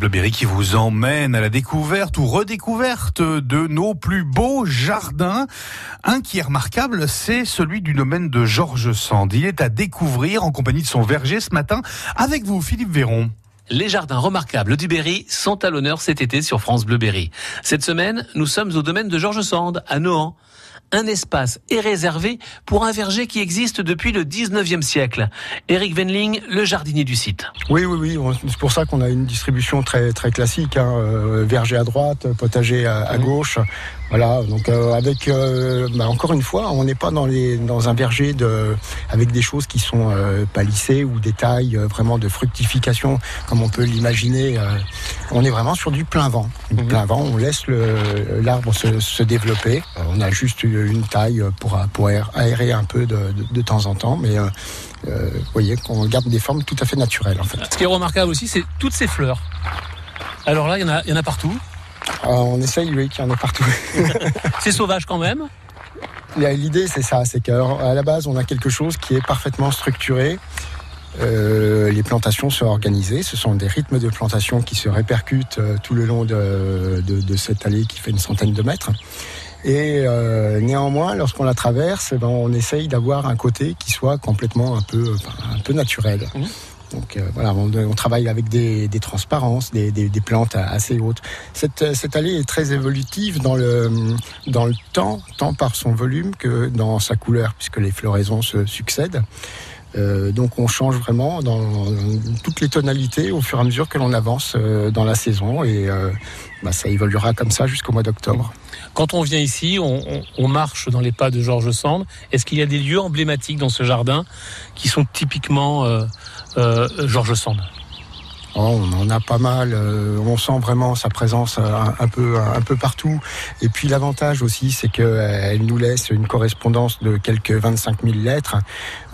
Bleu Berry qui vous emmène à la découverte ou redécouverte de nos plus beaux jardins. Un qui est remarquable, c'est celui du domaine de Georges Sand. Il est à découvrir en compagnie de son verger ce matin avec vous, Philippe Véron. Les jardins remarquables du Berry sont à l'honneur cet été sur France Bleu Berry. Cette semaine, nous sommes au domaine de Georges Sand, à Nohant un espace est réservé pour un verger qui existe depuis le 19e siècle. Eric Venling, le jardinier du site. Oui, oui, oui. C'est pour ça qu'on a une distribution très, très classique. Hein. Euh, verger à droite, potager à, mmh. gauche. Voilà, donc euh, avec euh, bah, encore une fois, on n'est pas dans les dans un verger de avec des choses qui sont palissées ou des tailles vraiment de fructification comme on peut l'imaginer. on est vraiment sur du plein vent, mmh. plein vent. On laisse l'arbre se, se, développer. On a juste une taille pour, pour aérer un peu de, de, temps en temps, mais euh, euh, vous voyez qu'on garde des formes tout à fait naturelles en fait. Ce qui est remarquable aussi, c'est toutes ces fleurs. Alors là, il y en a, y en a partout. Ah, on essaye, oui, qu'il y en a partout. c'est sauvage quand même L'idée, c'est ça, c'est qu'à la base, on a quelque chose qui est parfaitement structuré. Euh, les plantations sont organisées. Ce sont des rythmes de plantation qui se répercutent tout le long de, de, de, cette allée qui fait une centaine de mètres. Et euh, néanmoins, lorsqu'on la traverse, eh ben, on essaye d'avoir un côté qui soit complètement un peu, un peu naturel. Mmh. Donc euh, voilà, on, travaille avec des, transparences, des, plantes assez hautes. Cette, cette allée est très évolutive dans le, temps, tant par son volume que dans sa couleur, puisque les floraisons se succèdent. Euh, donc on change vraiment dans, toutes les tonalités au fur et à mesure que l'on avance euh, dans la saison et euh, bah, ça évoluera comme ça jusqu'au mois d'octobre. Quand on vient ici, on, on, marche dans les pas de Georges Sand. Est-ce qu'il y a des lieux emblématiques dans ce jardin qui sont typiquement Georges Sand Oh, on en a pas mal. Euh, on sent vraiment sa présence euh, un, peu, un peu partout. Et puis l'avantage aussi, c'est qu'elle euh, nous laisse une correspondance de quelques 25 000 lettres,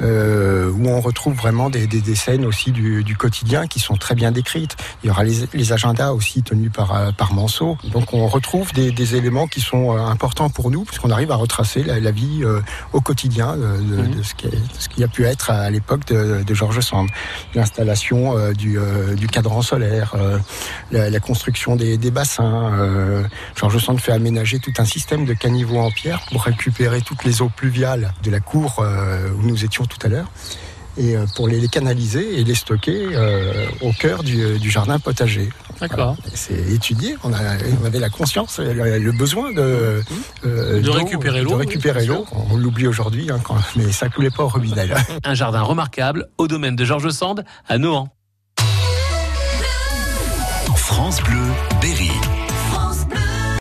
où on retrouve vraiment des, des, scènes aussi du, du, quotidien qui sont très bien décrites. Il y aura les, les agendas aussi tenus par, par Manceau. Donc on retrouve des, des éléments qui sont importants pour nous, puisqu'on arrive à retracer la, vie au quotidien de, mmh. de, ce qui, ce qui a pu être à l'époque de, de Georges Sand. L'installation du, du cadran solaire, euh, la, construction des, bassins. Euh, Georges Sand fait aménager tout un système de caniveaux en pierre pour récupérer toutes les eaux pluviales de la cour euh, où nous étions tout à l'heure et pour les, canaliser et les stocker au cœur du, jardin potager. D'accord. C'est étudié, on, avait la conscience, le besoin de, de récupérer l'eau. De récupérer l'eau. On l'oublie aujourd'hui, hein, mais ça coulait pas au robinet. Un jardin remarquable au domaine de Georges Sand à Nohant. France Bleu, Berry.